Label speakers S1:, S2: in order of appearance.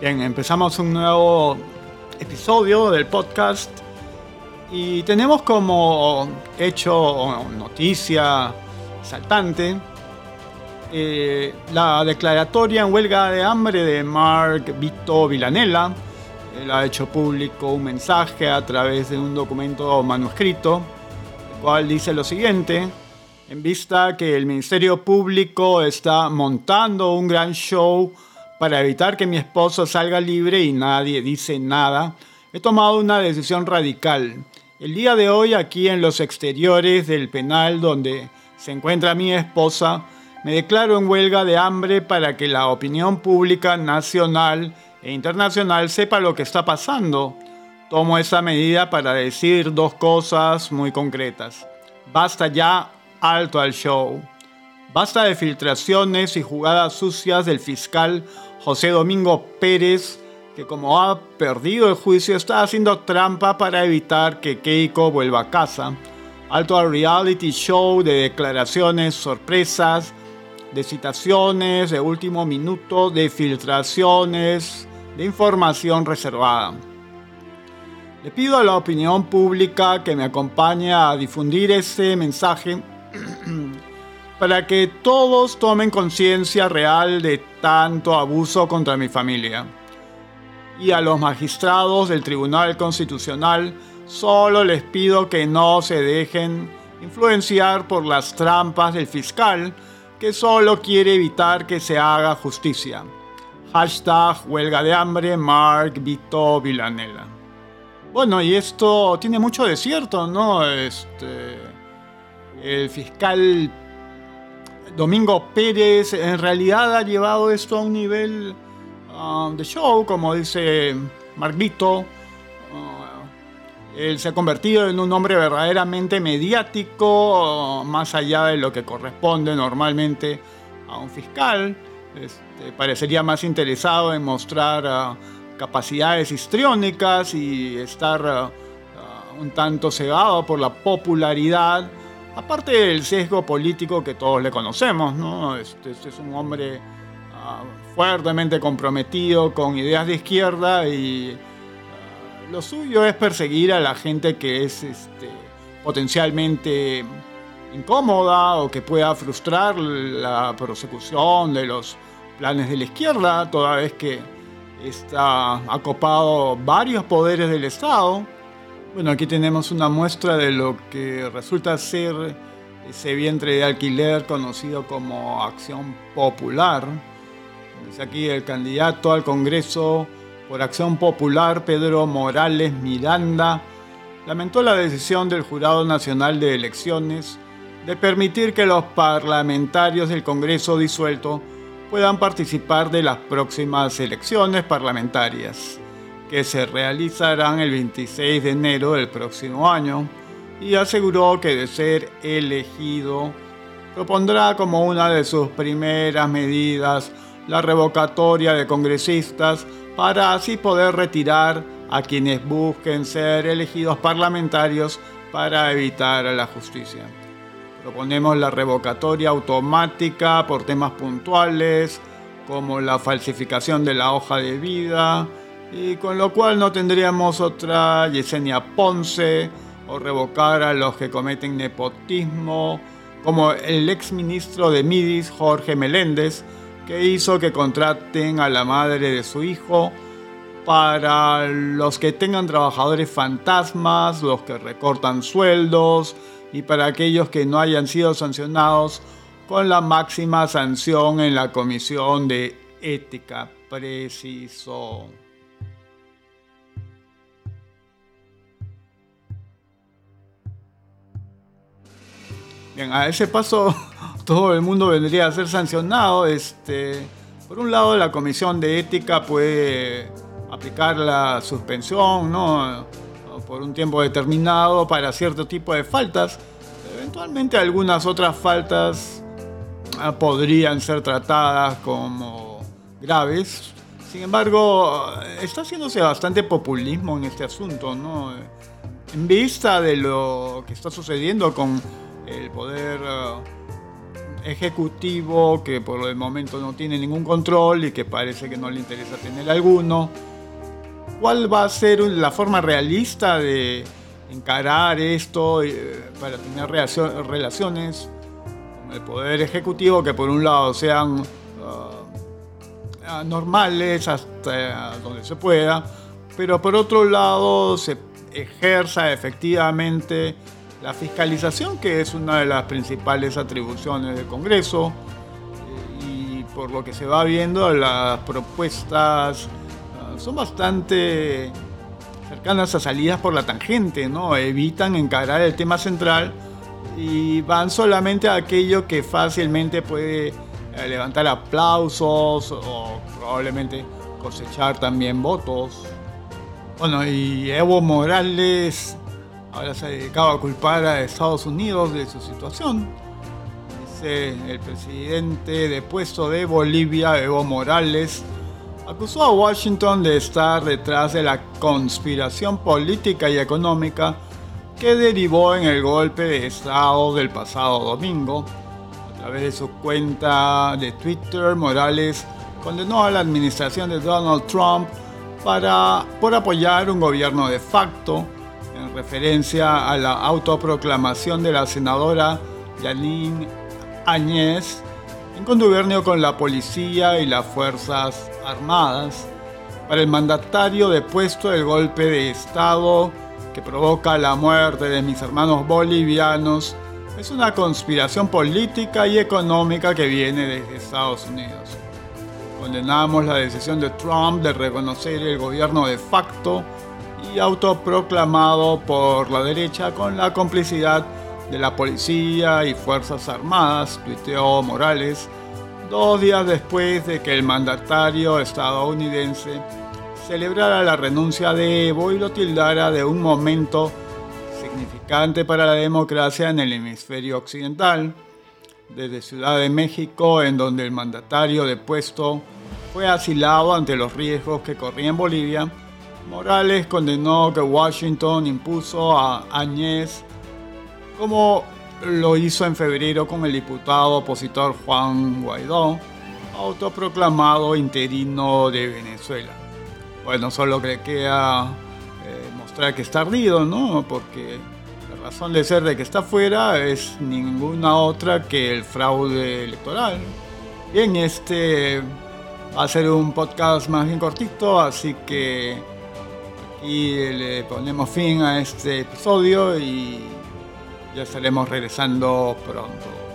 S1: Bien, empezamos un nuevo episodio del podcast y tenemos como hecho noticia saltante eh, la declaratoria en huelga de hambre de Mark Vito Villanella. Él ha hecho público un mensaje a través de un documento manuscrito, el cual dice lo siguiente. En vista que el Ministerio Público está montando un gran show para evitar que mi esposo salga libre y nadie dice nada, he tomado una decisión radical. El día de hoy aquí en los exteriores del penal donde se encuentra mi esposa, me declaro en huelga de hambre para que la opinión pública nacional e internacional sepa lo que está pasando. Tomo esa medida para decir dos cosas muy concretas. Basta ya, alto al show. Basta de filtraciones y jugadas sucias del fiscal José Domingo Pérez, que como ha perdido el juicio está haciendo trampa para evitar que Keiko vuelva a casa. Alto al reality show de declaraciones sorpresas, de citaciones de último minuto, de filtraciones, de información reservada. Le pido a la opinión pública que me acompañe a difundir ese mensaje para que todos tomen conciencia real de tanto abuso contra mi familia. Y a los magistrados del Tribunal Constitucional solo les pido que no se dejen influenciar por las trampas del fiscal que solo quiere evitar que se haga justicia. Hashtag huelga de hambre Mark Vito Villanella. Bueno, y esto tiene mucho de cierto, ¿no? Este, el fiscal Domingo Pérez en realidad ha llevado esto a un nivel um, de show, como dice Marvito. Uh, él se ha convertido en un hombre verdaderamente mediático, uh, más allá de lo que corresponde normalmente a un fiscal. Este, parecería más interesado en mostrar capacidades histriónicas y estar un tanto cegado por la popularidad Aparte del sesgo político que todos le conocemos, ¿no? Este, este es un hombre ah, fuertemente comprometido con ideas de izquierda y ah, lo suyo es perseguir a la gente que es este, potencialmente incómoda o que pueda frustrar la persecución de los planes de la izquierda, toda vez que está acopado varios poderes del Estado bueno, aquí tenemos una muestra de lo que resulta ser ese vientre de alquiler conocido como Acción Popular. Dice aquí el candidato al Congreso por Acción Popular, Pedro Morales Miranda, lamentó la decisión del Jurado Nacional de Elecciones de permitir que los parlamentarios del Congreso disuelto puedan participar de las próximas elecciones parlamentarias que se realizarán el 26 de enero del próximo año, y aseguró que de ser elegido, propondrá como una de sus primeras medidas la revocatoria de congresistas para así poder retirar a quienes busquen ser elegidos parlamentarios para evitar la justicia. Proponemos la revocatoria automática por temas puntuales como la falsificación de la hoja de vida, y con lo cual no tendríamos otra Yesenia Ponce o revocar a los que cometen nepotismo, como el ex ministro de Midis, Jorge Meléndez, que hizo que contraten a la madre de su hijo para los que tengan trabajadores fantasmas, los que recortan sueldos y para aquellos que no hayan sido sancionados con la máxima sanción en la Comisión de Ética. Preciso. A ese paso todo el mundo vendría a ser sancionado. Este, por un lado, la Comisión de Ética puede aplicar la suspensión, ¿no? Por un tiempo determinado para cierto tipo de faltas. Eventualmente algunas otras faltas ah, podrían ser tratadas como graves. Sin embargo, está haciéndose bastante populismo en este asunto, ¿no? En vista de lo que está sucediendo con el poder eh, ejecutivo que por el momento no tiene ningún control y que parece que no le interesa tener alguno. ¿Cuál va a ser la forma realista de encarar esto eh, para tener relaciones con el poder ejecutivo que por un lado sean ah, normales hasta donde se pueda, pero por otro lado se ejerza efectivamente la fiscalización, que es una de las principales atribuciones del Congreso, eh, y por lo que se va viendo, las propuestas ah, son bastante cercanas a salidas por la tangente, ¿no? Evitan encarar el tema central y van solamente a aquello que fácilmente puede eh, levantar aplausos o probablemente cosechar también votos. Bueno, y Evo Morales ahora se ha dedicado a culpar a Estados Unidos de su situación. Dice el presidente depuesto de Bolivia, Evo Morales, acusó a Washington de estar detrás de la conspiración política y económica que derivó en el golpe de Estado del pasado domingo. A través de su cuenta de Twitter, Morales condenó a la administración de Donald Trump para, por apoyar un gobierno de facto referencia a la autoproclamación de la senadora Janine Áñez en contubernio con la policía y las Fuerzas Armadas para el mandatario depuesto del golpe de Estado que provoca la muerte de mis hermanos bolivianos es una conspiración política y económica que viene desde Estados Unidos. Condenamos la decisión de Trump de reconocer el gobierno de facto y autoproclamado por la derecha con la complicidad de la policía y Fuerzas Armadas, tuiteó Morales, dos días después de que el mandatario estadounidense celebrara la renuncia de Evo y lo tildara de un momento significante para la democracia en el hemisferio occidental. Desde Ciudad de México, en donde el mandatario depuesto fue asilado ante los riesgos que corría en Bolivia, Morales condenó que Washington impuso a Áñez como lo hizo en febrero con el diputado opositor Juan Guaidó, autoproclamado interino de Venezuela. Bueno, solo que queda eh, mostrar que está ardido, ¿no? Porque la razón de ser de que está fuera es ninguna otra que el fraude electoral. Bien, este va a ser un podcast más bien cortito, así que aquí le ponemos fin a este episodio y ya estaremos regresando pronto.